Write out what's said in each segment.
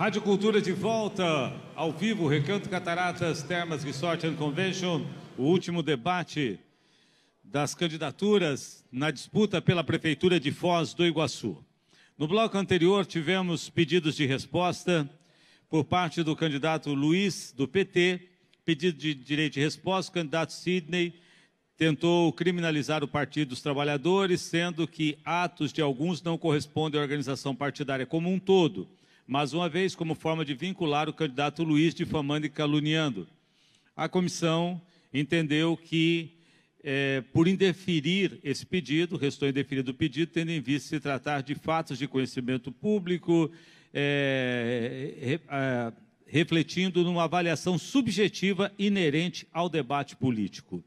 Rádio Cultura de volta, ao vivo, Recanto Cataratas, Termas Resort and Convention, o último debate das candidaturas na disputa pela Prefeitura de Foz do Iguaçu. No bloco anterior, tivemos pedidos de resposta por parte do candidato Luiz, do PT, pedido de direito de resposta, o candidato Sidney tentou criminalizar o Partido dos Trabalhadores, sendo que atos de alguns não correspondem à organização partidária como um todo mais uma vez como forma de vincular o candidato Luiz difamando e caluniando. A comissão entendeu que, é, por indeferir esse pedido, restou indeferido o pedido, tendo em vista se tratar de fatos de conhecimento público, é, é, refletindo numa avaliação subjetiva inerente ao debate político.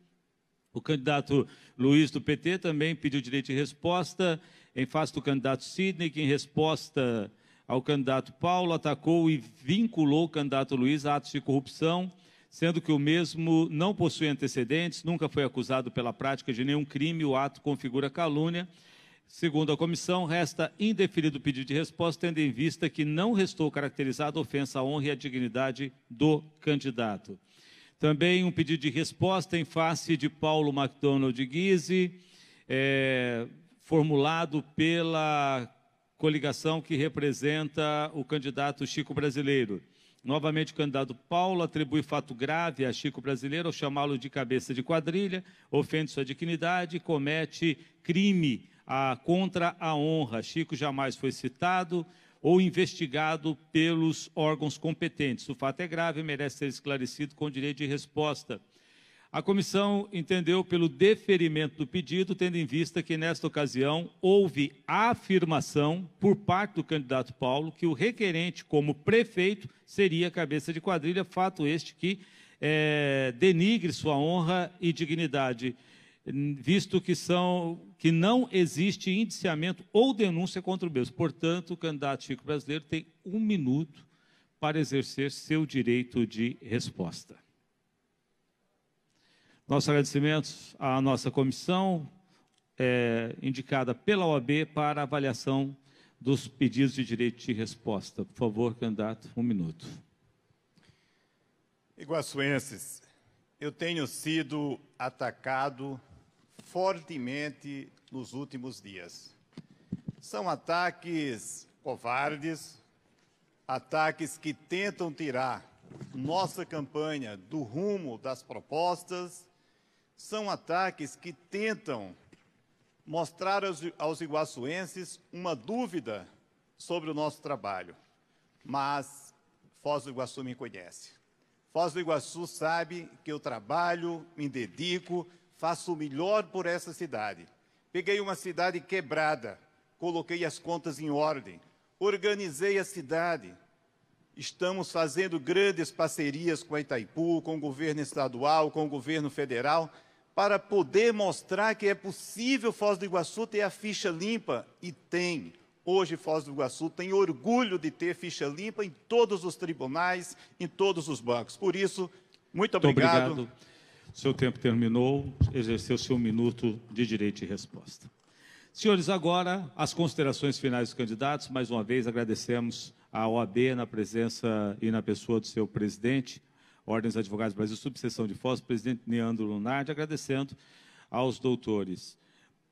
O candidato Luiz do PT também pediu direito de resposta em face do candidato Sidney, que em resposta ao candidato Paulo, atacou e vinculou o candidato Luiz a atos de corrupção, sendo que o mesmo não possui antecedentes, nunca foi acusado pela prática de nenhum crime, o ato configura calúnia. Segundo a comissão, resta indefinido o pedido de resposta, tendo em vista que não restou caracterizada ofensa à honra e à dignidade do candidato. Também um pedido de resposta em face de Paulo MacDonald Guise, é, formulado pela coligação que representa o candidato Chico Brasileiro. Novamente, o candidato Paulo atribui fato grave a Chico Brasileiro ao chamá-lo de cabeça de quadrilha, ofende sua dignidade e comete crime a, contra a honra. Chico jamais foi citado ou investigado pelos órgãos competentes. O fato é grave e merece ser esclarecido com direito de resposta. A comissão entendeu pelo deferimento do pedido, tendo em vista que, nesta ocasião, houve afirmação por parte do candidato Paulo que o requerente, como prefeito, seria cabeça de quadrilha, fato este que é, denigre sua honra e dignidade, visto que, são, que não existe indiciamento ou denúncia contra o mesmo. Portanto, o candidato Chico Brasileiro tem um minuto para exercer seu direito de resposta. Nossos agradecimentos à nossa comissão, é, indicada pela OAB para avaliação dos pedidos de direito de resposta. Por favor, candidato, um minuto. Iguaçuenses, eu tenho sido atacado fortemente nos últimos dias. São ataques covardes, ataques que tentam tirar nossa campanha do rumo das propostas são ataques que tentam mostrar aos, aos iguaçuenses uma dúvida sobre o nosso trabalho. Mas Foz do Iguaçu me conhece. Foz do Iguaçu sabe que eu trabalho, me dedico, faço o melhor por essa cidade. Peguei uma cidade quebrada, coloquei as contas em ordem, organizei a cidade. Estamos fazendo grandes parcerias com a Itaipu, com o governo estadual, com o governo federal, para poder mostrar que é possível Foz do Iguaçu ter a ficha limpa, e tem. Hoje, Foz do Iguaçu tem orgulho de ter ficha limpa em todos os tribunais, em todos os bancos. Por isso, muito obrigado. Muito obrigado. Seu tempo terminou, exerceu seu minuto de direito de resposta. Senhores, agora as considerações finais dos candidatos. Mais uma vez agradecemos à OAB na presença e na pessoa do seu presidente, Ordem dos Advogados do Brasil, subseção de Foz, presidente Neandro Lunardi, agradecendo aos doutores,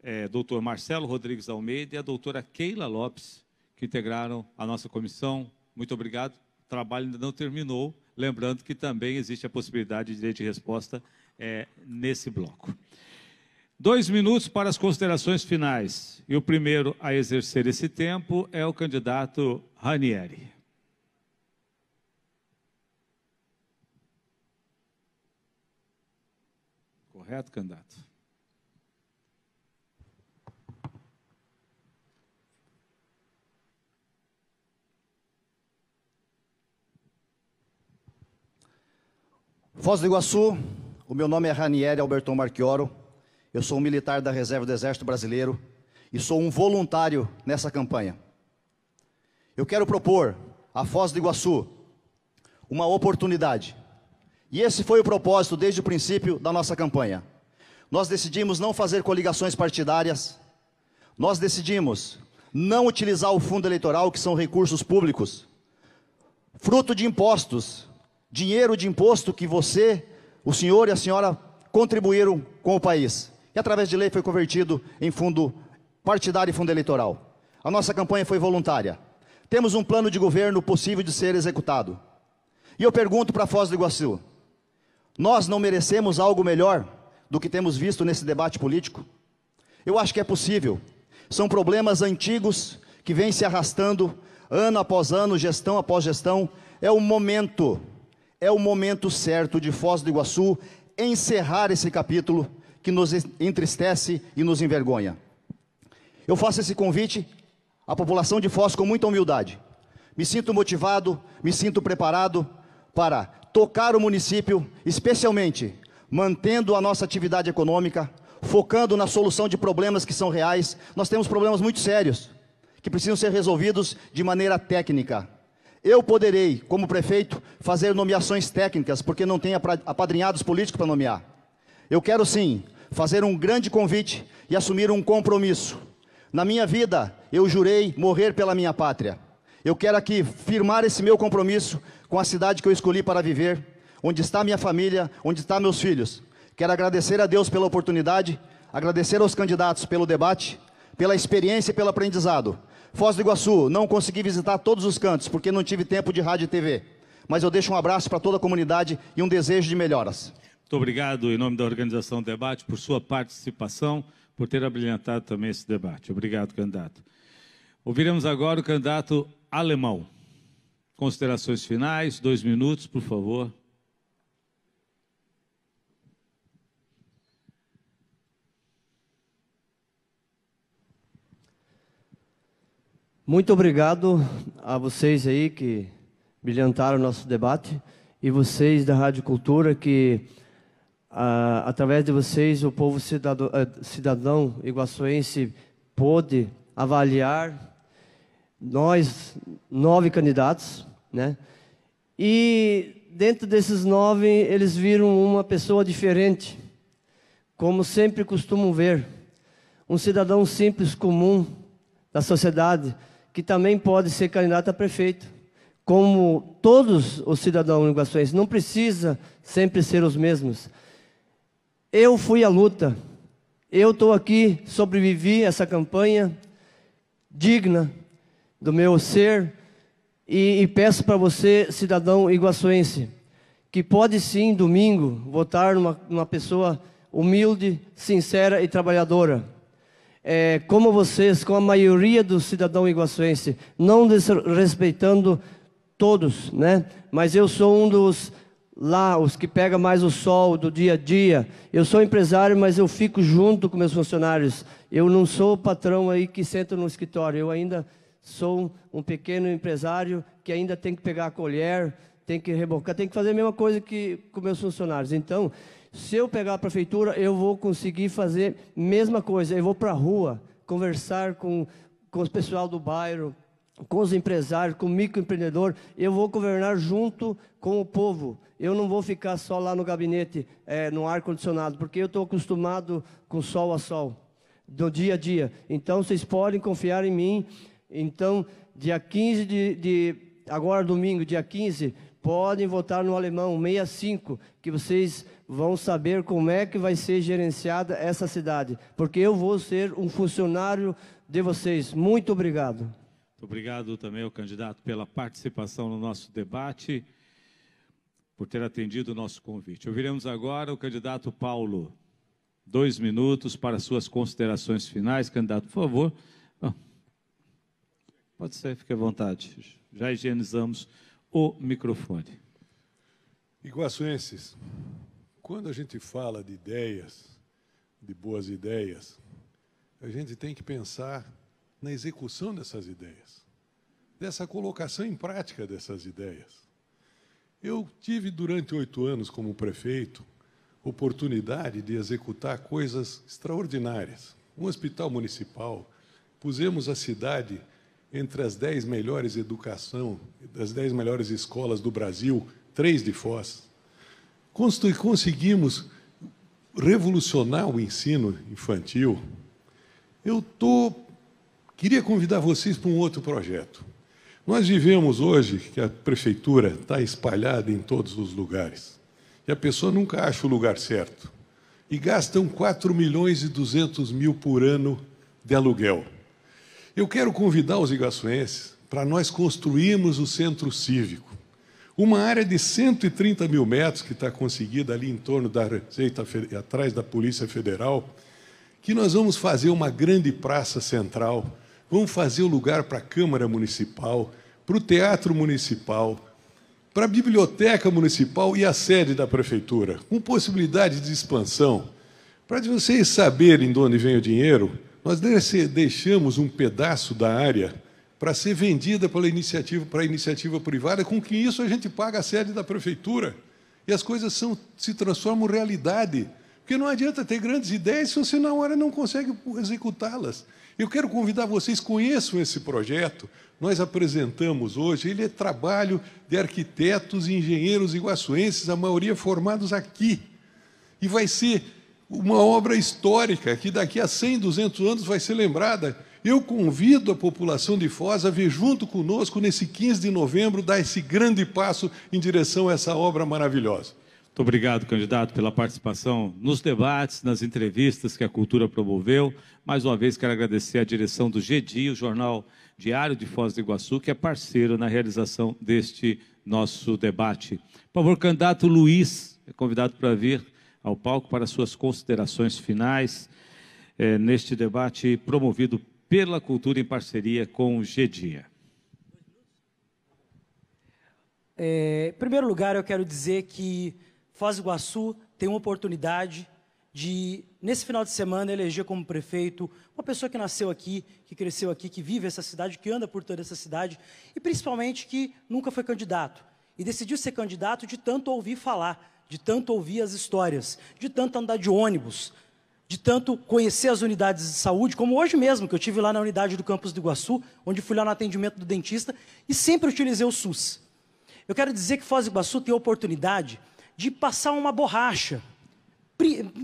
é, doutor Marcelo Rodrigues Almeida e a doutora Keila Lopes, que integraram a nossa comissão. Muito obrigado. O trabalho ainda não terminou. Lembrando que também existe a possibilidade de direito de resposta é, nesse bloco. Dois minutos para as considerações finais. E o primeiro a exercer esse tempo é o candidato Ranieri. Correto, candidato? Foz do Iguaçu, o meu nome é Ranieri Alberton Marchioro, eu sou um militar da Reserva do Exército Brasileiro e sou um voluntário nessa campanha. Eu quero propor a Foz do Iguaçu uma oportunidade e esse foi o propósito desde o princípio da nossa campanha. Nós decidimos não fazer coligações partidárias, nós decidimos não utilizar o fundo eleitoral, que são recursos públicos, fruto de impostos, dinheiro de imposto que você, o senhor e a senhora contribuíram com o país. E através de lei foi convertido em fundo partidário e fundo eleitoral. A nossa campanha foi voluntária. Temos um plano de governo possível de ser executado. E eu pergunto para Foz do Iguaçu: nós não merecemos algo melhor do que temos visto nesse debate político? Eu acho que é possível. São problemas antigos que vêm se arrastando ano após ano, gestão após gestão. É o momento, é o momento certo de Foz do Iguaçu encerrar esse capítulo que nos entristece e nos envergonha. Eu faço esse convite à população de Foz com muita humildade. Me sinto motivado, me sinto preparado para tocar o município, especialmente mantendo a nossa atividade econômica, focando na solução de problemas que são reais. Nós temos problemas muito sérios que precisam ser resolvidos de maneira técnica. Eu poderei, como prefeito, fazer nomeações técnicas, porque não tenho apadrinhados políticos para nomear. Eu quero sim fazer um grande convite e assumir um compromisso na minha vida, eu jurei morrer pela minha pátria. Eu quero aqui firmar esse meu compromisso com a cidade que eu escolhi para viver, onde está minha família, onde estão meus filhos. Quero agradecer a Deus pela oportunidade, agradecer aos candidatos pelo debate, pela experiência e pelo aprendizado. Foz do Iguaçu, não consegui visitar todos os cantos porque não tive tempo de rádio e TV. Mas eu deixo um abraço para toda a comunidade e um desejo de melhoras. Muito obrigado, em nome da organização do debate, por sua participação por ter abrilhantado também esse debate. Obrigado, candidato. Ouviremos agora o candidato alemão. Considerações finais, dois minutos, por favor. Muito obrigado a vocês aí que brilhantaram o nosso debate e vocês da Rádio Cultura que ah, através de vocês, o povo cidadão, eh, cidadão iguaçuense pôde avaliar nós, nove candidatos, né? E dentro desses nove, eles viram uma pessoa diferente, como sempre costumam ver. Um cidadão simples, comum da sociedade, que também pode ser candidato a prefeito. Como todos os cidadãos iguaçuenses, não precisa sempre ser os mesmos. Eu fui à luta. Eu estou aqui, sobrevivi essa campanha digna do meu ser e, e peço para você, cidadão iguaçuense, que pode sim, domingo, votar numa, numa pessoa humilde, sincera e trabalhadora. É, como vocês, com a maioria do cidadão iguaçuense, não desrespeitando todos, né? Mas eu sou um dos lá, os que pegam mais o sol do dia a dia. Eu sou empresário, mas eu fico junto com meus funcionários. Eu não sou o patrão aí que senta no escritório. Eu ainda sou um pequeno empresário que ainda tem que pegar a colher, tem que rebocar, tem que fazer a mesma coisa que com meus funcionários. Então, se eu pegar a prefeitura, eu vou conseguir fazer a mesma coisa. Eu vou para a rua, conversar com, com o pessoal do bairro, com os empresários, com o microempreendedor, eu vou governar junto com o povo. Eu não vou ficar só lá no gabinete, é, no ar-condicionado, porque eu estou acostumado com sol a sol, do dia a dia. Então, vocês podem confiar em mim. Então, dia 15 de, de agora domingo, dia 15, podem votar no alemão 65, que vocês vão saber como é que vai ser gerenciada essa cidade, porque eu vou ser um funcionário de vocês. Muito obrigado. Obrigado também ao candidato pela participação no nosso debate, por ter atendido o nosso convite. Ouviremos agora o candidato Paulo. Dois minutos para suas considerações finais. Candidato, por favor. Pode ser, fique à vontade. Já higienizamos o microfone. Iguaçuenses, quando a gente fala de ideias, de boas ideias, a gente tem que pensar na execução dessas ideias, dessa colocação em prática dessas ideias. Eu tive, durante oito anos como prefeito, oportunidade de executar coisas extraordinárias. Um hospital municipal, pusemos a cidade entre as dez melhores educação, das dez melhores escolas do Brasil, três de Foz. Conseguimos revolucionar o ensino infantil. Eu estou Queria convidar vocês para um outro projeto. Nós vivemos hoje que a prefeitura está espalhada em todos os lugares. E a pessoa nunca acha o lugar certo. E gastam 4 milhões e 200 mil por ano de aluguel. Eu quero convidar os iguaçuenses para nós construirmos o centro cívico. Uma área de 130 mil metros que está conseguida ali em torno da Receita, atrás da Polícia Federal, que nós vamos fazer uma grande praça central, vamos fazer o lugar para a Câmara Municipal, para o Teatro Municipal, para a Biblioteca Municipal e a sede da Prefeitura, com possibilidade de expansão. Para vocês saberem de onde vem o dinheiro, nós deixamos um pedaço da área para ser vendida pela iniciativa, para a iniciativa privada, com que isso a gente paga a sede da prefeitura. E as coisas são, se transformam em realidade. Porque não adianta ter grandes ideias se você na hora não consegue executá-las. Eu quero convidar vocês, conheçam esse projeto. Nós apresentamos hoje, ele é trabalho de arquitetos e engenheiros iguaçuenses, a maioria formados aqui. E vai ser uma obra histórica que daqui a 100, 200 anos vai ser lembrada. Eu convido a população de Foz a vir junto conosco nesse 15 de novembro, dar esse grande passo em direção a essa obra maravilhosa. Muito obrigado, candidato, pela participação nos debates, nas entrevistas que a Cultura promoveu. Mais uma vez, quero agradecer a direção do GDI, o Jornal Diário de Foz do Iguaçu, que é parceiro na realização deste nosso debate. Por favor, candidato Luiz, é convidado para vir ao palco para suas considerações finais é, neste debate promovido pela Cultura em parceria com o GDIA. É, em primeiro lugar, eu quero dizer que Foz do Iguaçu tem uma oportunidade de, nesse final de semana, eleger como prefeito uma pessoa que nasceu aqui, que cresceu aqui, que vive essa cidade, que anda por toda essa cidade e principalmente que nunca foi candidato. E decidiu ser candidato de tanto ouvir falar de tanto ouvir as histórias, de tanto andar de ônibus, de tanto conhecer as unidades de saúde, como hoje mesmo, que eu tive lá na unidade do campus do Iguaçu, onde fui lá no atendimento do dentista e sempre utilizei o SUS. Eu quero dizer que Foz do Iguaçu tem a oportunidade de passar uma borracha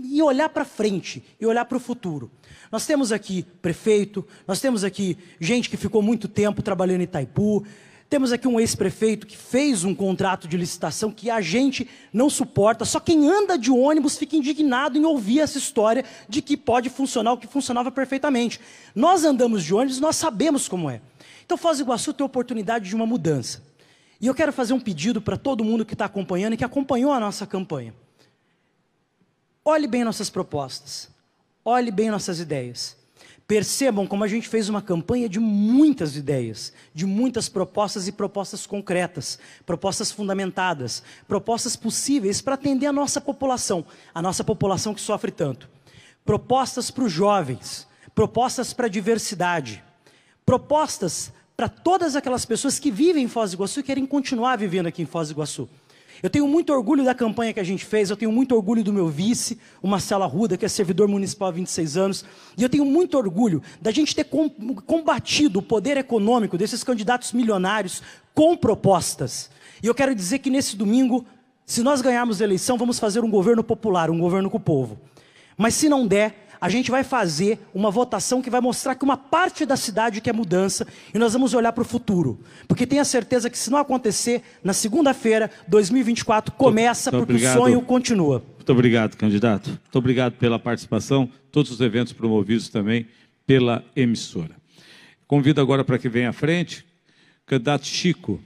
e olhar para frente e olhar para o futuro. Nós temos aqui prefeito, nós temos aqui gente que ficou muito tempo trabalhando em Itaipu, temos aqui um ex-prefeito que fez um contrato de licitação que a gente não suporta. Só quem anda de ônibus fica indignado em ouvir essa história de que pode funcionar o que funcionava perfeitamente. Nós andamos de ônibus, nós sabemos como é. Então Foz do Iguaçu tem a oportunidade de uma mudança. E eu quero fazer um pedido para todo mundo que está acompanhando e que acompanhou a nossa campanha. Olhe bem nossas propostas. Olhe bem nossas ideias. Percebam como a gente fez uma campanha de muitas ideias, de muitas propostas e propostas concretas, propostas fundamentadas, propostas possíveis para atender a nossa população, a nossa população que sofre tanto. Propostas para os jovens, propostas para a diversidade, propostas para todas aquelas pessoas que vivem em Foz do Iguaçu e querem continuar vivendo aqui em Foz do Iguaçu. Eu tenho muito orgulho da campanha que a gente fez, eu tenho muito orgulho do meu vice, o Marcelo Arruda, que é servidor municipal há 26 anos, e eu tenho muito orgulho da gente ter combatido o poder econômico desses candidatos milionários com propostas. E eu quero dizer que nesse domingo, se nós ganharmos a eleição, vamos fazer um governo popular, um governo com o povo. Mas se não der, a gente vai fazer uma votação que vai mostrar que uma parte da cidade quer mudança e nós vamos olhar para o futuro. Porque tenha certeza que se não acontecer, na segunda-feira, 2024, começa muito, muito porque obrigado. o sonho continua. Muito obrigado, candidato. Muito obrigado pela participação, todos os eventos promovidos também pela emissora. Convido agora para que venha à frente o candidato Chico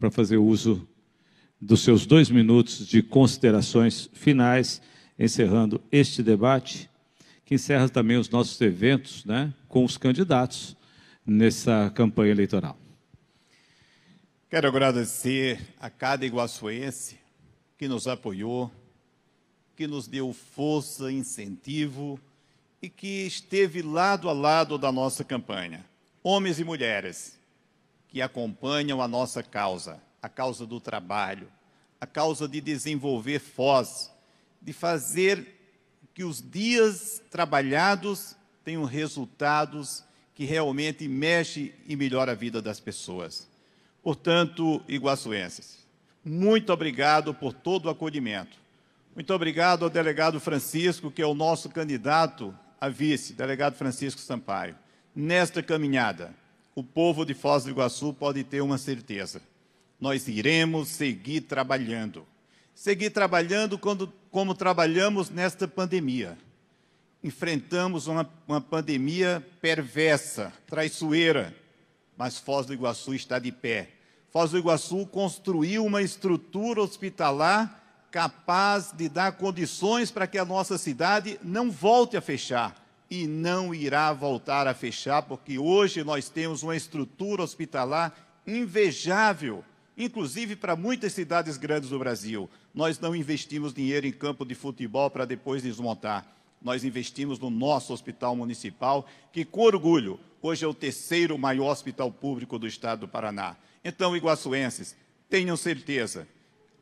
para fazer uso dos seus dois minutos de considerações finais, encerrando este debate que encerra também os nossos eventos né, com os candidatos nessa campanha eleitoral. Quero agradecer a cada iguaçuense que nos apoiou, que nos deu força, incentivo e que esteve lado a lado da nossa campanha. Homens e mulheres que acompanham a nossa causa, a causa do trabalho, a causa de desenvolver Foz, de fazer que os dias trabalhados tenham resultados que realmente mexe e melhora a vida das pessoas. Portanto, iguaçuenses, muito obrigado por todo o acolhimento. Muito obrigado ao delegado Francisco, que é o nosso candidato a vice, delegado Francisco Sampaio, nesta caminhada. o povo de Foz do Iguaçu pode ter uma certeza. Nós iremos seguir trabalhando. Seguir trabalhando quando, como trabalhamos nesta pandemia. Enfrentamos uma, uma pandemia perversa, traiçoeira, mas Foz do Iguaçu está de pé. Foz do Iguaçu construiu uma estrutura hospitalar capaz de dar condições para que a nossa cidade não volte a fechar e não irá voltar a fechar, porque hoje nós temos uma estrutura hospitalar invejável, inclusive para muitas cidades grandes do Brasil. Nós não investimos dinheiro em campo de futebol para depois desmontar. Nós investimos no nosso hospital municipal, que, com orgulho, hoje é o terceiro maior hospital público do estado do Paraná. Então, iguaçuenses, tenham certeza,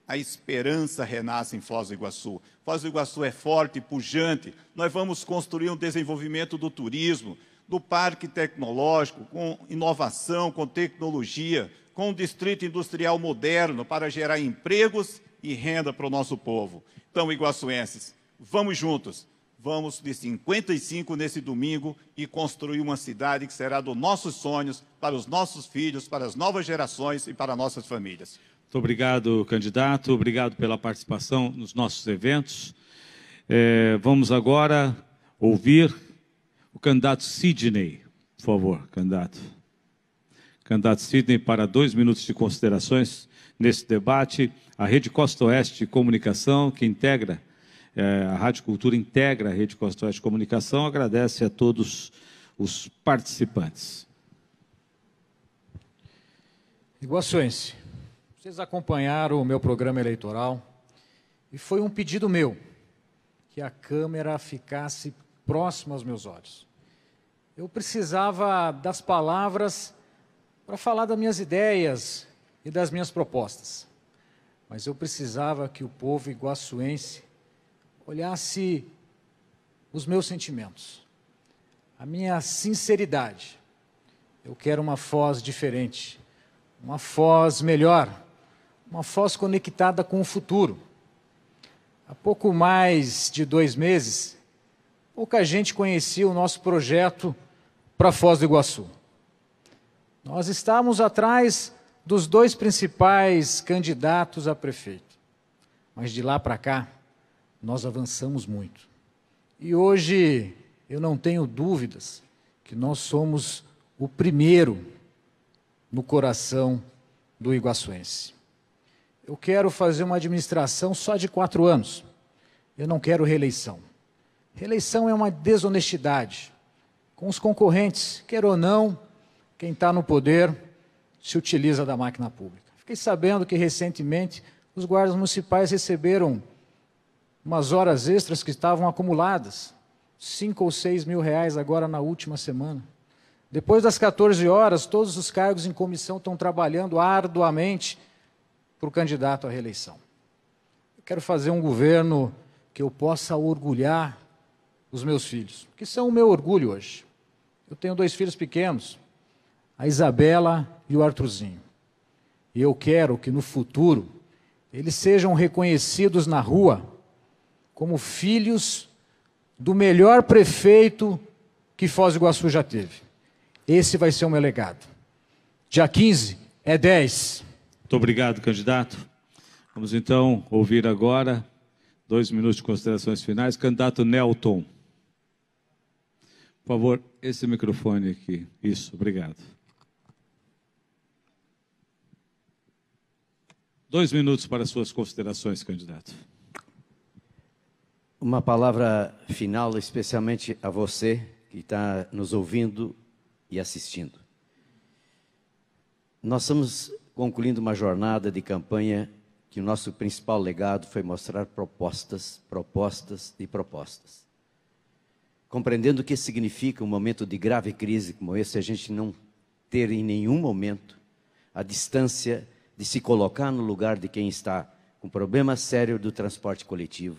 a esperança renasce em Foz do Iguaçu. Foz do Iguaçu é forte, pujante. Nós vamos construir um desenvolvimento do turismo, do parque tecnológico, com inovação, com tecnologia, com um distrito industrial moderno para gerar empregos e renda para o nosso povo. Então, iguaçuenses, vamos juntos. Vamos de 55 nesse domingo e construir uma cidade que será dos nossos sonhos, para os nossos filhos, para as novas gerações e para nossas famílias. Muito obrigado, candidato. Obrigado pela participação nos nossos eventos. É, vamos agora ouvir o candidato Sidney. Por favor, candidato. Candidato Sidney, para dois minutos de considerações nesse debate. A Rede Costa Oeste de Comunicação, que integra, é, a Rádio Cultura integra a Rede Costa Oeste de Comunicação, agradece a todos os participantes. Iguaçuense, vocês acompanharam o meu programa eleitoral e foi um pedido meu que a câmera ficasse próxima aos meus olhos. Eu precisava das palavras para falar das minhas ideias e das minhas propostas. Mas eu precisava que o povo iguaçuense olhasse os meus sentimentos, a minha sinceridade. Eu quero uma Foz diferente, uma Foz melhor, uma Foz conectada com o futuro. Há pouco mais de dois meses, pouca gente conhecia o nosso projeto para Foz do Iguaçu. Nós estávamos atrás dos dois principais candidatos a prefeito. Mas de lá para cá, nós avançamos muito. E hoje eu não tenho dúvidas que nós somos o primeiro no coração do iguaçuense eu quero fazer uma administração só de quatro anos. Eu não quero reeleição. Reeleição é uma desonestidade com os concorrentes, quer ou não, quem está no poder se utiliza da máquina pública. Fiquei sabendo que recentemente os guardas municipais receberam umas horas extras que estavam acumuladas, cinco ou seis mil reais agora na última semana. Depois das 14 horas, todos os cargos em comissão estão trabalhando arduamente para o candidato à reeleição. Eu quero fazer um governo que eu possa orgulhar os meus filhos, que são o meu orgulho hoje. Eu tenho dois filhos pequenos, a Isabela e o Arthurzinho. E eu quero que no futuro eles sejam reconhecidos na rua como filhos do melhor prefeito que Foz do Iguaçu já teve. Esse vai ser o meu legado. Dia 15 é 10. Muito obrigado, candidato. Vamos então ouvir agora, dois minutos de considerações finais, candidato Nelton. Por favor, esse microfone aqui. Isso, obrigado. Dois minutos para suas considerações, candidato. Uma palavra final, especialmente a você que está nos ouvindo e assistindo. Nós estamos concluindo uma jornada de campanha que o nosso principal legado foi mostrar propostas, propostas e propostas. Compreendendo o que significa um momento de grave crise como esse, a gente não ter em nenhum momento a distância de se colocar no lugar de quem está com problema sério do transporte coletivo,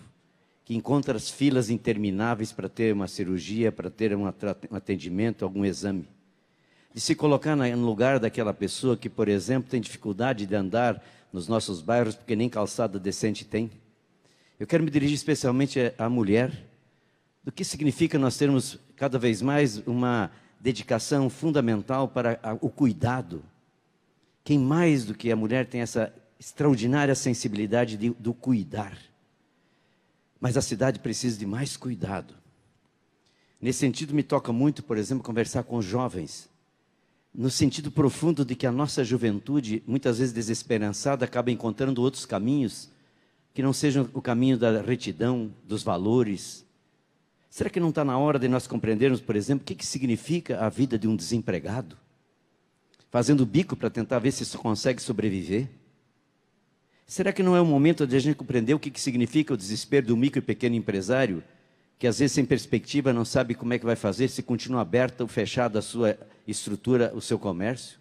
que encontra as filas intermináveis para ter uma cirurgia, para ter um atendimento, algum exame de se colocar no lugar daquela pessoa que, por exemplo, tem dificuldade de andar nos nossos bairros porque nem calçada decente tem. Eu quero me dirigir especialmente à mulher. Do que significa nós termos cada vez mais uma dedicação fundamental para o cuidado. Quem mais do que a mulher tem essa extraordinária sensibilidade de, do cuidar? Mas a cidade precisa de mais cuidado. Nesse sentido, me toca muito, por exemplo, conversar com os jovens, no sentido profundo de que a nossa juventude, muitas vezes desesperançada, acaba encontrando outros caminhos que não sejam o caminho da retidão, dos valores. Será que não está na hora de nós compreendermos, por exemplo, o que, que significa a vida de um desempregado? Fazendo bico para tentar ver se consegue sobreviver? Será que não é o momento de a gente compreender o que, que significa o desespero do micro e pequeno empresário, que às vezes sem perspectiva não sabe como é que vai fazer se continua aberta ou fechada a sua estrutura, o seu comércio?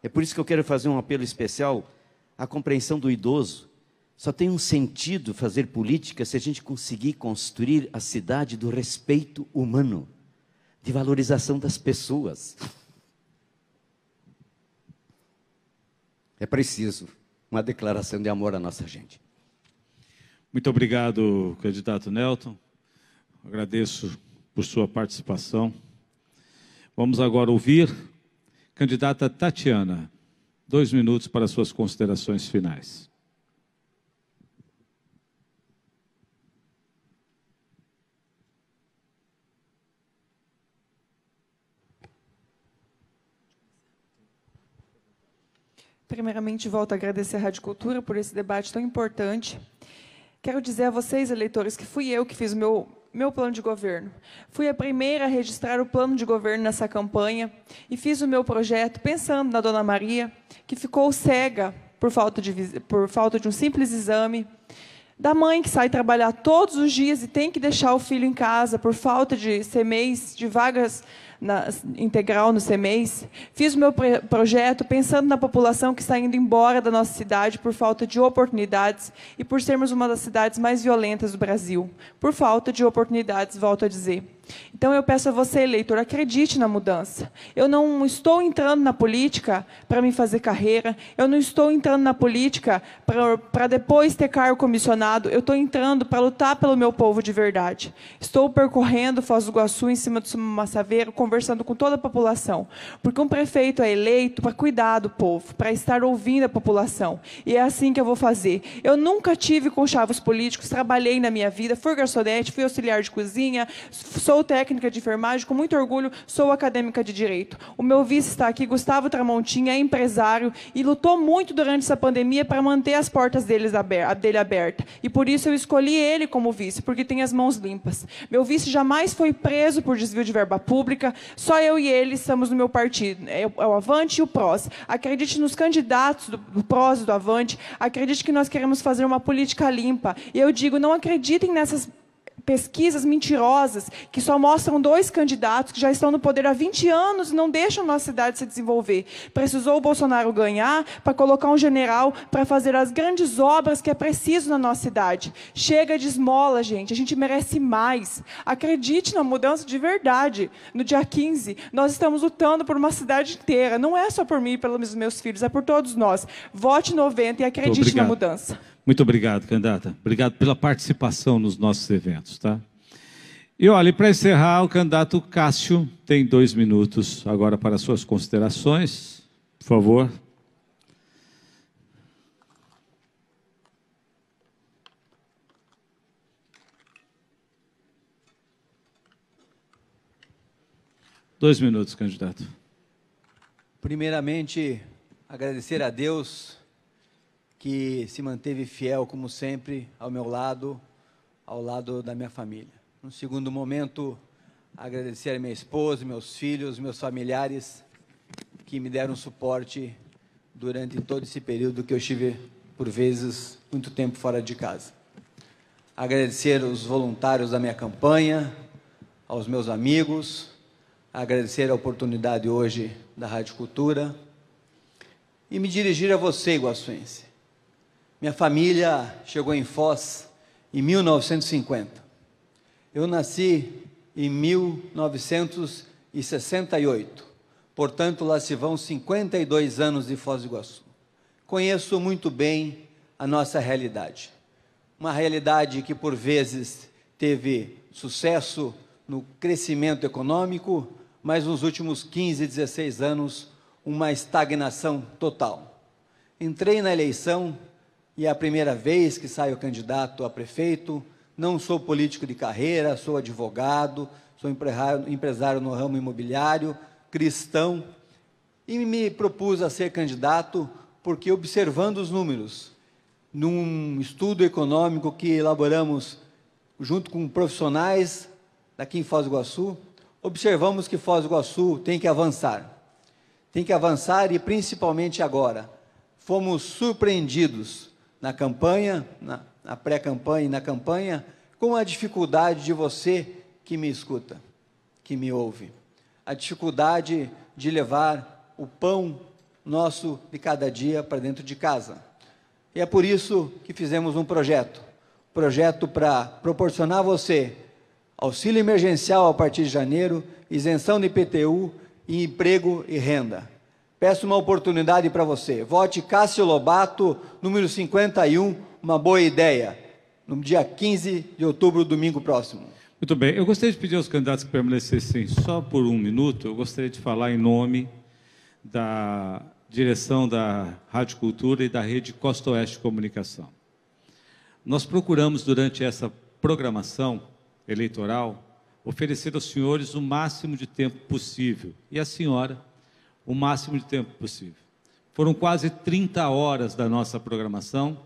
É por isso que eu quero fazer um apelo especial à compreensão do idoso. Só tem um sentido fazer política se a gente conseguir construir a cidade do respeito humano, de valorização das pessoas. É preciso uma declaração de amor à nossa gente. Muito obrigado, candidato Nelton. Agradeço por sua participação. Vamos agora ouvir candidata Tatiana. Dois minutos para suas considerações finais. Primeiramente, volto a agradecer à Rádio Cultura por esse debate tão importante. Quero dizer a vocês, eleitores, que fui eu que fiz o meu, meu plano de governo. Fui a primeira a registrar o plano de governo nessa campanha e fiz o meu projeto pensando na Dona Maria, que ficou cega por falta de, por falta de um simples exame, da mãe que sai trabalhar todos os dias e tem que deixar o filho em casa por falta de CMEs, de vagas na, integral no CEMEIS. Fiz o meu projeto pensando na população que está indo embora da nossa cidade por falta de oportunidades e por sermos uma das cidades mais violentas do Brasil. Por falta de oportunidades, volto a dizer. Então eu peço a você, eleitor, acredite na mudança. Eu não estou entrando na política para me fazer carreira, eu não estou entrando na política para depois ter cargo comissionado, eu estou entrando para lutar pelo meu povo de verdade. Estou percorrendo Foz do Iguaçu em cima do Massaveiro, conversando com toda a população. Porque um prefeito é eleito para cuidar do povo, para estar ouvindo a população. E é assim que eu vou fazer. Eu nunca tive conchavos políticos, trabalhei na minha vida, fui garçonete, fui auxiliar de cozinha, sou técnica de enfermagem, com muito orgulho, sou acadêmica de direito. O meu vice está aqui, Gustavo Tramontinha, é empresário e lutou muito durante essa pandemia para manter as portas dele abertas. E por isso eu escolhi ele como vice, porque tem as mãos limpas. Meu vice jamais foi preso por desvio de verba pública, só eu e ele estamos no meu partido. É o Avante e o PROS. Acredite nos candidatos do PROS e do Avante, acredite que nós queremos fazer uma política limpa. E eu digo, não acreditem nessas pesquisas mentirosas que só mostram dois candidatos que já estão no poder há 20 anos e não deixam a nossa cidade se desenvolver. Precisou o Bolsonaro ganhar para colocar um general para fazer as grandes obras que é preciso na nossa cidade. Chega de esmola, gente. A gente merece mais. Acredite na mudança de verdade. No dia 15, nós estamos lutando por uma cidade inteira. Não é só por mim e pelos meus filhos, é por todos nós. Vote 90 e acredite na mudança. Muito obrigado, candidata. Obrigado pela participação nos nossos eventos, tá? E olha, para encerrar, o candidato Cássio tem dois minutos agora para suas considerações. Por favor. Dois minutos, candidato. Primeiramente, agradecer a Deus que se manteve fiel, como sempre, ao meu lado, ao lado da minha família. No segundo momento, agradecer a minha esposa, meus filhos, meus familiares, que me deram suporte durante todo esse período que eu estive, por vezes, muito tempo fora de casa. Agradecer os voluntários da minha campanha, aos meus amigos, agradecer a oportunidade hoje da Rádio Cultura e me dirigir a você, Iguaçuense. Minha família chegou em Foz em 1950. Eu nasci em 1968. Portanto, lá se vão 52 anos de Foz do Iguaçu. Conheço muito bem a nossa realidade. Uma realidade que, por vezes, teve sucesso no crescimento econômico, mas nos últimos 15, 16 anos, uma estagnação total. Entrei na eleição e é a primeira vez que saio candidato a prefeito. Não sou político de carreira, sou advogado, sou empresário no ramo imobiliário, cristão, e me propus a ser candidato porque, observando os números, num estudo econômico que elaboramos junto com profissionais daqui em Foz do Iguaçu, observamos que Foz do Iguaçu tem que avançar. Tem que avançar e principalmente agora. Fomos surpreendidos na campanha, na, na pré-campanha e na campanha, com a dificuldade de você que me escuta, que me ouve. A dificuldade de levar o pão nosso de cada dia para dentro de casa. E é por isso que fizemos um projeto projeto para proporcionar a você auxílio emergencial a partir de janeiro, isenção de IPTU e emprego e renda. Peço uma oportunidade para você. Vote Cássio Lobato, número 51, uma boa ideia, no dia 15 de outubro, domingo próximo. Muito bem. Eu gostaria de pedir aos candidatos que permanecessem só por um minuto. Eu gostaria de falar em nome da direção da Rádio Cultura e da Rede Costa Oeste Comunicação. Nós procuramos, durante essa programação eleitoral, oferecer aos senhores o máximo de tempo possível e à senhora o máximo de tempo possível. Foram quase 30 horas da nossa programação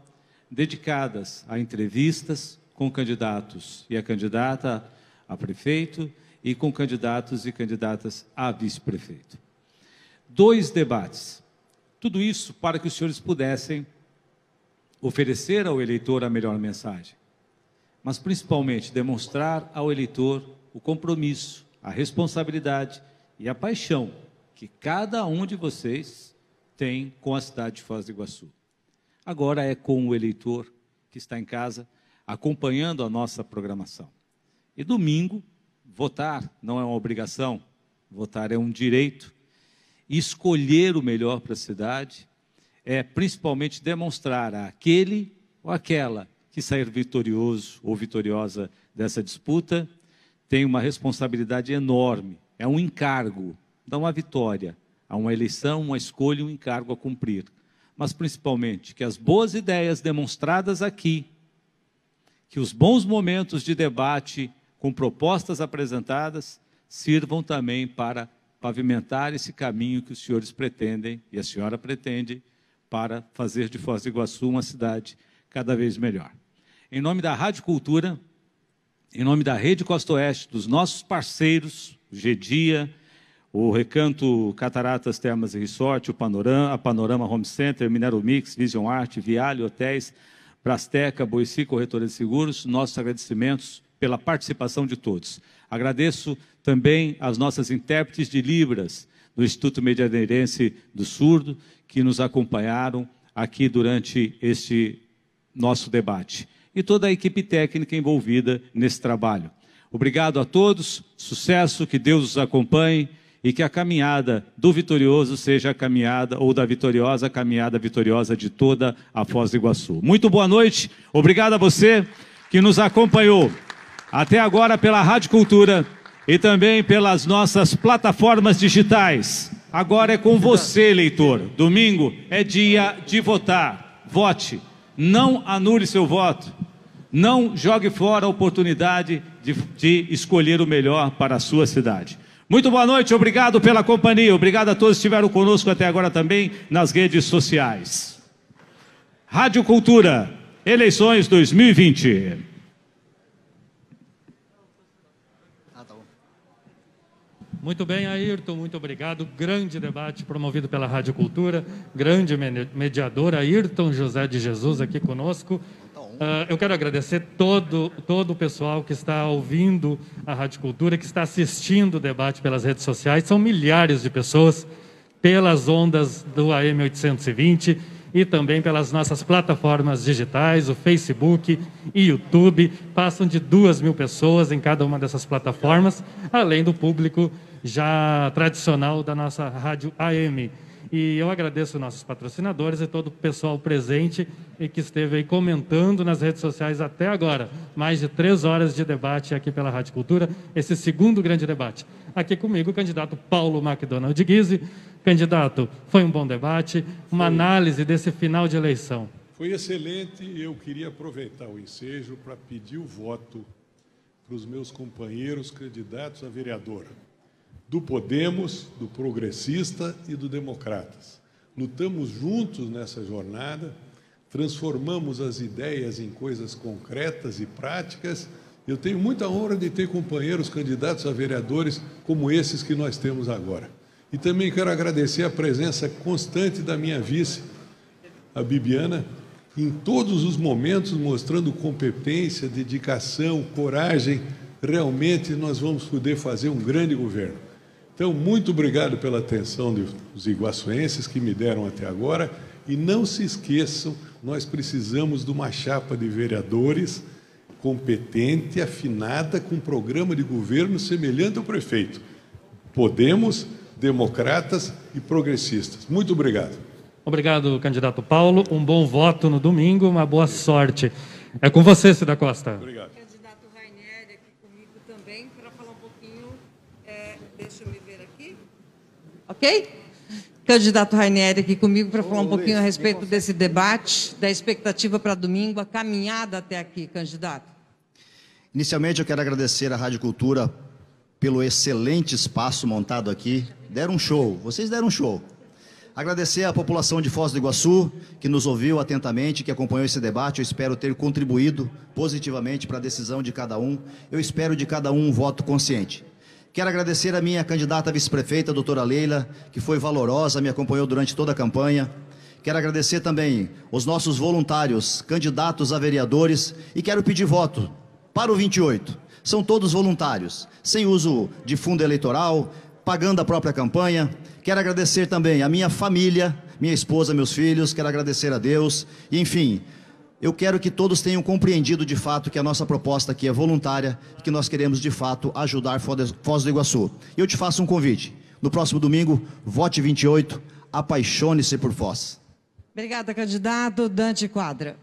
dedicadas a entrevistas com candidatos e a candidata a prefeito e com candidatos e candidatas a vice-prefeito. Dois debates. Tudo isso para que os senhores pudessem oferecer ao eleitor a melhor mensagem, mas principalmente demonstrar ao eleitor o compromisso, a responsabilidade e a paixão que cada um de vocês tem com a cidade de Foz do Iguaçu. Agora é com o eleitor que está em casa acompanhando a nossa programação. E domingo, votar não é uma obrigação, votar é um direito. Escolher o melhor para a cidade é principalmente demonstrar àquele ou aquela que sair vitorioso ou vitoriosa dessa disputa tem uma responsabilidade enorme, é um encargo, não uma vitória, há uma eleição, uma escolha, um encargo a cumprir. Mas principalmente que as boas ideias demonstradas aqui, que os bons momentos de debate com propostas apresentadas sirvam também para pavimentar esse caminho que os senhores pretendem e a senhora pretende para fazer de Foz do Iguaçu uma cidade cada vez melhor. Em nome da Rádio Cultura, em nome da Rede Costa Oeste, dos nossos parceiros, GEDIA, o Recanto Cataratas Termas e Resort, o Panorama, a Panorama Home Center, Minero Mix, Vision Art, Viale Hotéis, Prasteca, Boici Corretora de Seguros, nossos agradecimentos pela participação de todos. Agradeço também às nossas intérpretes de Libras, do Instituto Medianeirense do Surdo, que nos acompanharam aqui durante este nosso debate. E toda a equipe técnica envolvida nesse trabalho. Obrigado a todos, sucesso, que Deus os acompanhe e que a caminhada do vitorioso seja a caminhada, ou da vitoriosa, a caminhada vitoriosa de toda a Foz do Iguaçu. Muito boa noite, obrigado a você que nos acompanhou até agora pela Rádio Cultura e também pelas nossas plataformas digitais. Agora é com você, eleitor. Domingo é dia de votar. Vote. Não anule seu voto. Não jogue fora a oportunidade de, de escolher o melhor para a sua cidade. Muito boa noite, obrigado pela companhia. Obrigado a todos que estiveram conosco até agora também nas redes sociais. Rádio Cultura, eleições 2020. Muito bem, Ayrton, muito obrigado. Grande debate promovido pela Rádio Cultura, grande mediador, Ayrton José de Jesus aqui conosco. Uh, eu quero agradecer todo, todo o pessoal que está ouvindo a Rádio Cultura, que está assistindo o debate pelas redes sociais. São milhares de pessoas pelas ondas do AM 820 e também pelas nossas plataformas digitais, o Facebook e YouTube. Passam de duas mil pessoas em cada uma dessas plataformas, além do público já tradicional da nossa rádio AM. E eu agradeço nossos patrocinadores e todo o pessoal presente e que esteve aí comentando nas redes sociais até agora. Mais de três horas de debate aqui pela Rádio Cultura, esse segundo grande debate. Aqui comigo o candidato Paulo McDonald Guise. Candidato, foi um bom debate, uma foi. análise desse final de eleição. Foi excelente e eu queria aproveitar o ensejo para pedir o voto para os meus companheiros candidatos a vereador do Podemos, do Progressista e do Democratas. Lutamos juntos nessa jornada, transformamos as ideias em coisas concretas e práticas. Eu tenho muita honra de ter companheiros candidatos a vereadores como esses que nós temos agora. E também quero agradecer a presença constante da minha vice, a Bibiana, em todos os momentos mostrando competência, dedicação, coragem. Realmente nós vamos poder fazer um grande governo. Então, muito obrigado pela atenção dos iguaçuenses que me deram até agora. E não se esqueçam, nós precisamos de uma chapa de vereadores competente, afinada, com um programa de governo semelhante ao prefeito. Podemos, democratas e progressistas. Muito obrigado. Obrigado, candidato Paulo. Um bom voto no domingo, uma boa sorte. É com você, Cida Costa. Obrigado. Ok? Candidato Rainieri aqui comigo para falar um pouquinho a respeito desse debate, da expectativa para domingo, a caminhada até aqui, candidato. Inicialmente, eu quero agradecer à Rádio Cultura pelo excelente espaço montado aqui. Deram um show, vocês deram um show. Agradecer à população de Foz do Iguaçu, que nos ouviu atentamente, que acompanhou esse debate. Eu espero ter contribuído positivamente para a decisão de cada um. Eu espero de cada um um voto consciente. Quero agradecer a minha candidata vice-prefeita, doutora Leila, que foi valorosa, me acompanhou durante toda a campanha. Quero agradecer também os nossos voluntários, candidatos a vereadores, e quero pedir voto para o 28. São todos voluntários, sem uso de fundo eleitoral, pagando a própria campanha. Quero agradecer também a minha família, minha esposa, meus filhos, quero agradecer a Deus, e enfim, eu quero que todos tenham compreendido de fato que a nossa proposta aqui é voluntária e que nós queremos de fato ajudar Foz do Iguaçu. E eu te faço um convite. No próximo domingo, vote 28, apaixone-se por Foz. Obrigada, candidato Dante Quadra.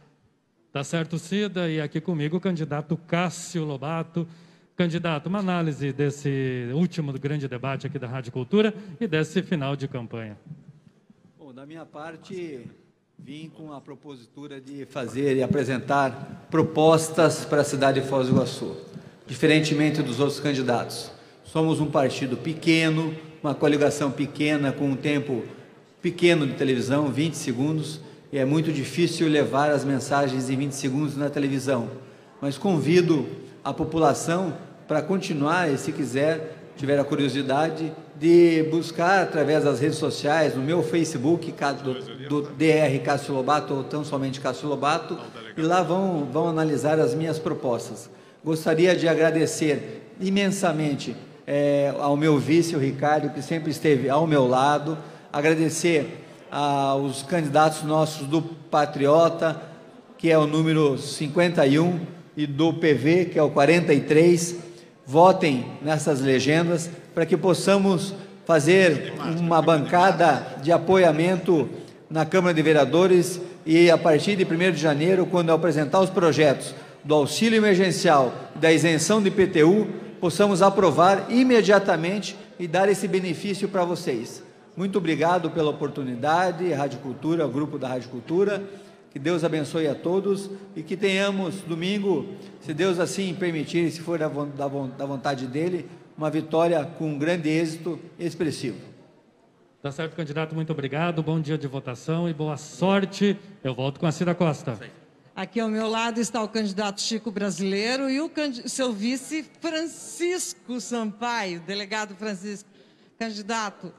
Tá certo, Cida, e aqui comigo o candidato Cássio Lobato. Candidato, uma análise desse último grande debate aqui da Rádio Cultura e desse final de campanha. Bom, da minha parte, Vim com a propositura de fazer e apresentar propostas para a cidade de Foz do Iguaçu, diferentemente dos outros candidatos. Somos um partido pequeno, uma coligação pequena, com um tempo pequeno de televisão, 20 segundos, e é muito difícil levar as mensagens em 20 segundos na televisão. Mas convido a população para continuar e, se quiser, tiver a curiosidade, de buscar através das redes sociais, no meu Facebook, do, do DR Cássio Lobato, ou tão somente Cássio Lobato, e lá vão, vão analisar as minhas propostas. Gostaria de agradecer imensamente é, ao meu vice, o Ricardo, que sempre esteve ao meu lado, agradecer aos candidatos nossos do Patriota, que é o número 51, e do PV, que é o 43, votem nessas legendas para que possamos fazer uma bancada de apoiamento na Câmara de Vereadores e a partir de 1 de janeiro, quando eu apresentar os projetos do auxílio emergencial da isenção de IPTU, possamos aprovar imediatamente e dar esse benefício para vocês. Muito obrigado pela oportunidade, Rádio Cultura, o grupo da Rádio Cultura. Que Deus abençoe a todos e que tenhamos domingo, se Deus assim permitir, se for da vontade dele, uma vitória com um grande êxito expressivo. Tá certo, candidato, muito obrigado. Bom dia de votação e boa sorte. Eu volto com a Cida Costa. Aqui ao meu lado está o candidato Chico Brasileiro e o seu vice Francisco Sampaio, delegado Francisco. Candidato,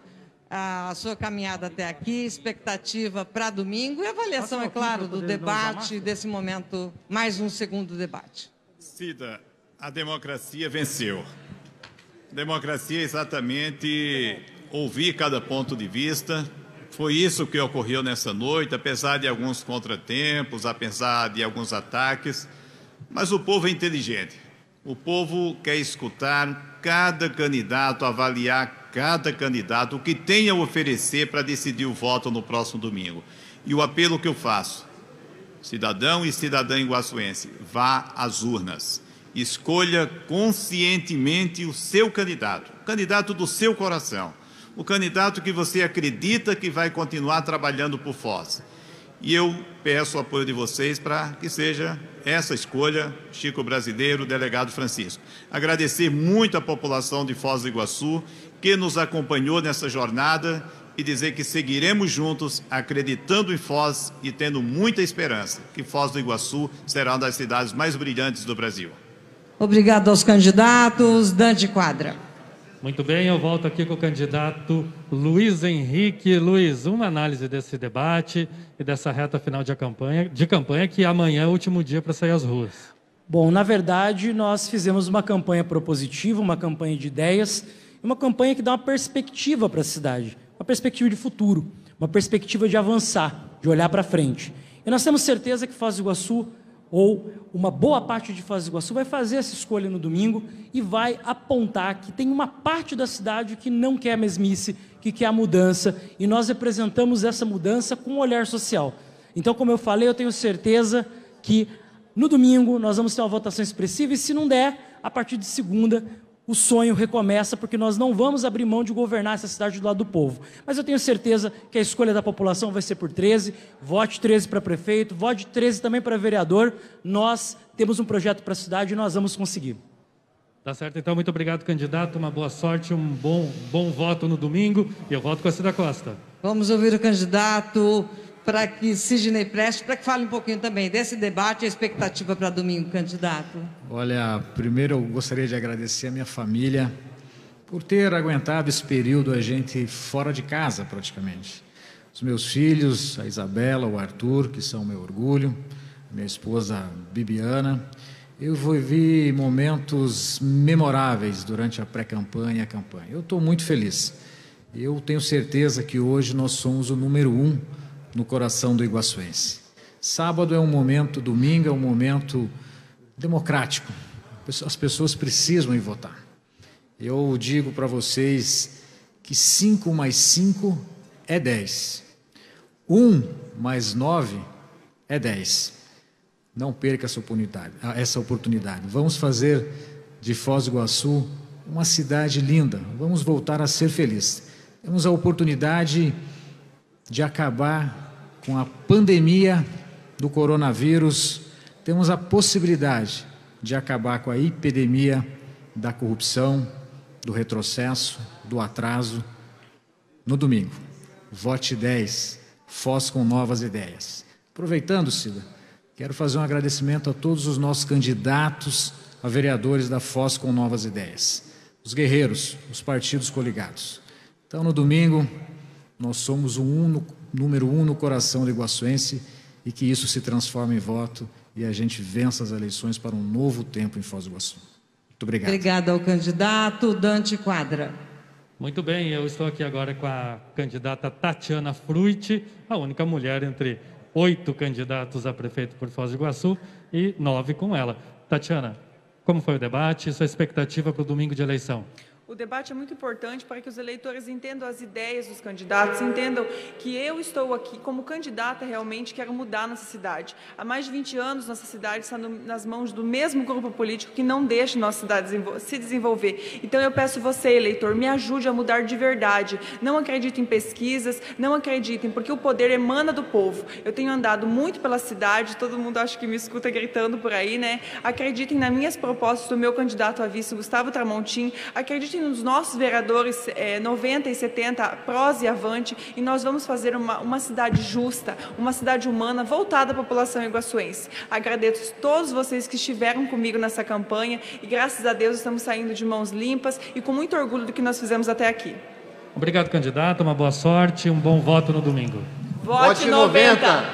a sua caminhada até aqui, expectativa para domingo e avaliação, é claro, do debate, desse momento, mais um segundo debate. Cida, a democracia venceu. Democracia é exatamente ouvir cada ponto de vista. Foi isso que ocorreu nessa noite, apesar de alguns contratempos, apesar de alguns ataques. Mas o povo é inteligente. O povo quer escutar cada candidato, avaliar cada candidato o que tem a oferecer para decidir o voto no próximo domingo. E o apelo que eu faço, cidadão e cidadã iguaçuense, vá às urnas. Escolha conscientemente o seu candidato, o candidato do seu coração, o candidato que você acredita que vai continuar trabalhando por Foz. E eu peço o apoio de vocês para que seja essa escolha, Chico Brasileiro, delegado Francisco. Agradecer muito à população de Foz do Iguaçu que nos acompanhou nessa jornada e dizer que seguiremos juntos, acreditando em Foz e tendo muita esperança que Foz do Iguaçu será uma das cidades mais brilhantes do Brasil. Obrigado aos candidatos. Dante Quadra. Muito bem, eu volto aqui com o candidato Luiz Henrique. Luiz, uma análise desse debate e dessa reta final de campanha, de campanha que amanhã é o último dia para sair às ruas. Bom, na verdade, nós fizemos uma campanha propositiva, uma campanha de ideias, uma campanha que dá uma perspectiva para a cidade, uma perspectiva de futuro, uma perspectiva de avançar, de olhar para frente. E nós temos certeza que Foz do Iguaçu ou uma boa parte de Foz do Iguaçu vai fazer essa escolha no domingo e vai apontar que tem uma parte da cidade que não quer a mesmice, que quer a mudança, e nós representamos essa mudança com um olhar social. Então, como eu falei, eu tenho certeza que no domingo nós vamos ter uma votação expressiva e se não der, a partir de segunda o sonho recomeça, porque nós não vamos abrir mão de governar essa cidade do lado do povo. Mas eu tenho certeza que a escolha da população vai ser por 13, vote 13 para prefeito, vote 13 também para vereador. Nós temos um projeto para a cidade e nós vamos conseguir. Tá certo, então, muito obrigado, candidato. Uma boa sorte, um bom, bom voto no domingo. E eu volto com a Cida Costa. Vamos ouvir o candidato para que Sidney Preste, para que fale um pouquinho também desse debate e a expectativa para domingo, candidato. Olha, primeiro eu gostaria de agradecer a minha família por ter aguentado esse período a gente fora de casa, praticamente. Os meus filhos, a Isabela, o Arthur, que são meu orgulho, minha esposa Bibiana. Eu vivi momentos memoráveis durante a pré-campanha e a campanha. Eu estou muito feliz. Eu tenho certeza que hoje nós somos o número um no coração do iguaçuense. Sábado é um momento, domingo é um momento democrático. As pessoas precisam ir votar. Eu digo para vocês que 5 mais 5 é 10. 1 mais 9 é 10. Não perca essa oportunidade, essa oportunidade. Vamos fazer de Foz do Iguaçu uma cidade linda. Vamos voltar a ser felizes. Temos a oportunidade de acabar com a pandemia do coronavírus, temos a possibilidade de acabar com a epidemia da corrupção, do retrocesso, do atraso. No domingo, vote 10, Foz com novas ideias. Aproveitando, Cida, quero fazer um agradecimento a todos os nossos candidatos a vereadores da Foz com novas ideias. Os guerreiros, os partidos coligados. Então, no domingo, nós somos o uno, número um no coração do iguaçuense e que isso se transforme em voto e a gente vença as eleições para um novo tempo em Foz do Iguaçu. Muito obrigado. Obrigada ao candidato Dante Quadra. Muito bem, eu estou aqui agora com a candidata Tatiana Fruit, a única mulher entre oito candidatos a prefeito por Foz do Iguaçu e nove com ela. Tatiana, como foi o debate e sua expectativa para o domingo de eleição? O debate é muito importante para que os eleitores entendam as ideias dos candidatos, entendam que eu estou aqui como candidata realmente, quero mudar nossa cidade. Há mais de 20 anos, nossa cidade está no, nas mãos do mesmo grupo político que não deixa nossa cidade se desenvolver. Então eu peço você, eleitor, me ajude a mudar de verdade. Não acredite em pesquisas, não acreditem, porque o poder emana do povo. Eu tenho andado muito pela cidade, todo mundo acho que me escuta gritando por aí, né? Acreditem nas minhas propostas do meu candidato a vice, Gustavo Tramontim. Acreditem nos nossos vereadores é, 90 e 70, prós e avante, e nós vamos fazer uma, uma cidade justa, uma cidade humana voltada à população iguaçuense. Agradeço a todos vocês que estiveram comigo nessa campanha e graças a Deus estamos saindo de mãos limpas e com muito orgulho do que nós fizemos até aqui. Obrigado, candidato. Uma boa sorte, um bom voto no domingo. Vote 90.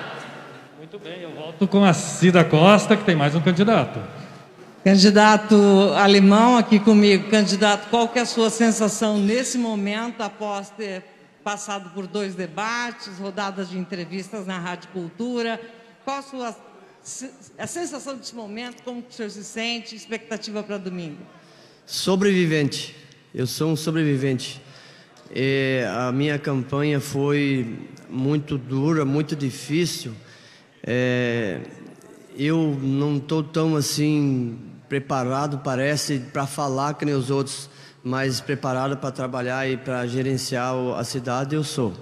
Muito bem, eu volto com a Cida Costa, que tem mais um candidato. Candidato alemão aqui comigo. Candidato, qual que é a sua sensação nesse momento, após ter passado por dois debates, rodadas de entrevistas na Rádio Cultura? Qual a sua a sensação desse momento? Como o senhor se sente? Expectativa para domingo? Sobrevivente. Eu sou um sobrevivente. É, a minha campanha foi muito dura, muito difícil. É, eu não estou tão assim preparado, parece, para falar que nem os outros, mas preparado para trabalhar e para gerenciar a cidade eu sou.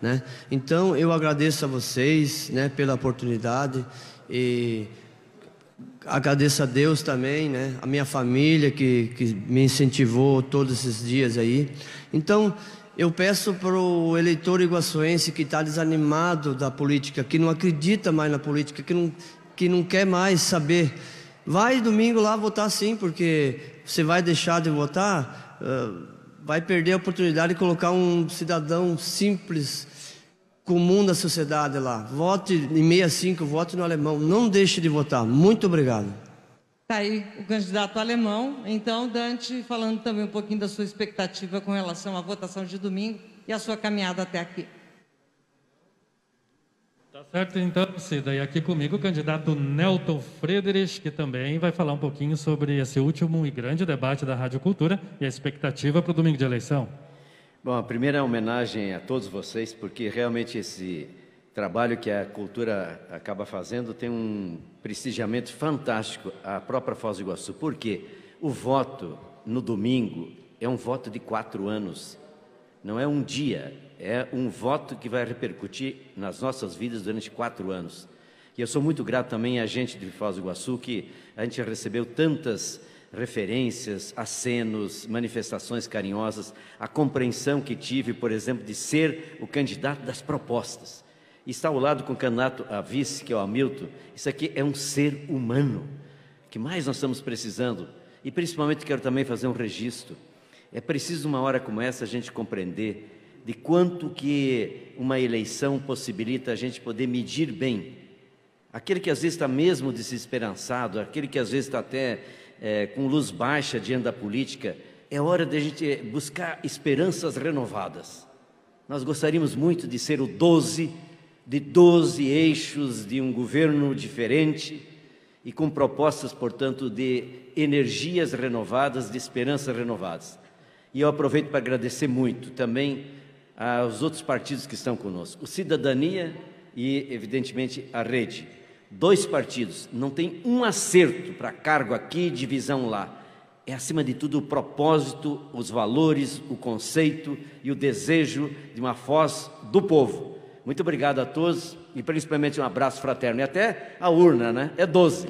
Né? Então eu agradeço a vocês né, pela oportunidade e agradeço a Deus também, né, a minha família que, que me incentivou todos esses dias aí. Então eu peço para o eleitor iguaçuense que está desanimado da política, que não acredita mais na política, que não, que não quer mais saber, vai domingo lá votar sim, porque você vai deixar de votar. Uh, vai perder a oportunidade de colocar um cidadão simples, comum da sociedade lá. Vote em 65, vote no alemão. Não deixe de votar. Muito obrigado. Está aí o candidato alemão. Então, Dante, falando também um pouquinho da sua expectativa com relação à votação de domingo e a sua caminhada até aqui. Tá certo, então, Cida. E aqui comigo o candidato Nelton Friedrich, que também vai falar um pouquinho sobre esse último e grande debate da Rádio Cultura e a expectativa para o domingo de eleição. Bom, a primeira homenagem a todos vocês, porque realmente esse trabalho que a cultura acaba fazendo tem um prestigiamento fantástico à própria Foz do Iguaçu. Porque o voto no domingo é um voto de quatro anos, não é um dia, é um voto que vai repercutir nas nossas vidas durante quatro anos. E eu sou muito grato também a gente de Foz do Iguaçu, que a gente recebeu tantas referências, acenos, manifestações carinhosas, a compreensão que tive, por exemplo, de ser o candidato das propostas. Está ao lado com o candidato a vice, que é o Hamilton. Isso aqui é um ser humano. O que mais nós estamos precisando? E principalmente quero também fazer um registro. É preciso, numa hora como essa, a gente compreender de quanto que uma eleição possibilita a gente poder medir bem. Aquele que às vezes está mesmo desesperançado, aquele que às vezes está até é, com luz baixa diante da política, é hora de a gente buscar esperanças renovadas. Nós gostaríamos muito de ser o 12 de 12 eixos de um governo diferente e com propostas, portanto, de energias renovadas, de esperanças renovadas. E eu aproveito para agradecer muito também aos outros partidos que estão conosco. O Cidadania e, evidentemente, a Rede. Dois partidos, não tem um acerto para cargo aqui, divisão lá. É, acima de tudo, o propósito, os valores, o conceito e o desejo de uma voz do povo. Muito obrigado a todos e principalmente um abraço fraterno. E até a urna, né? É 12.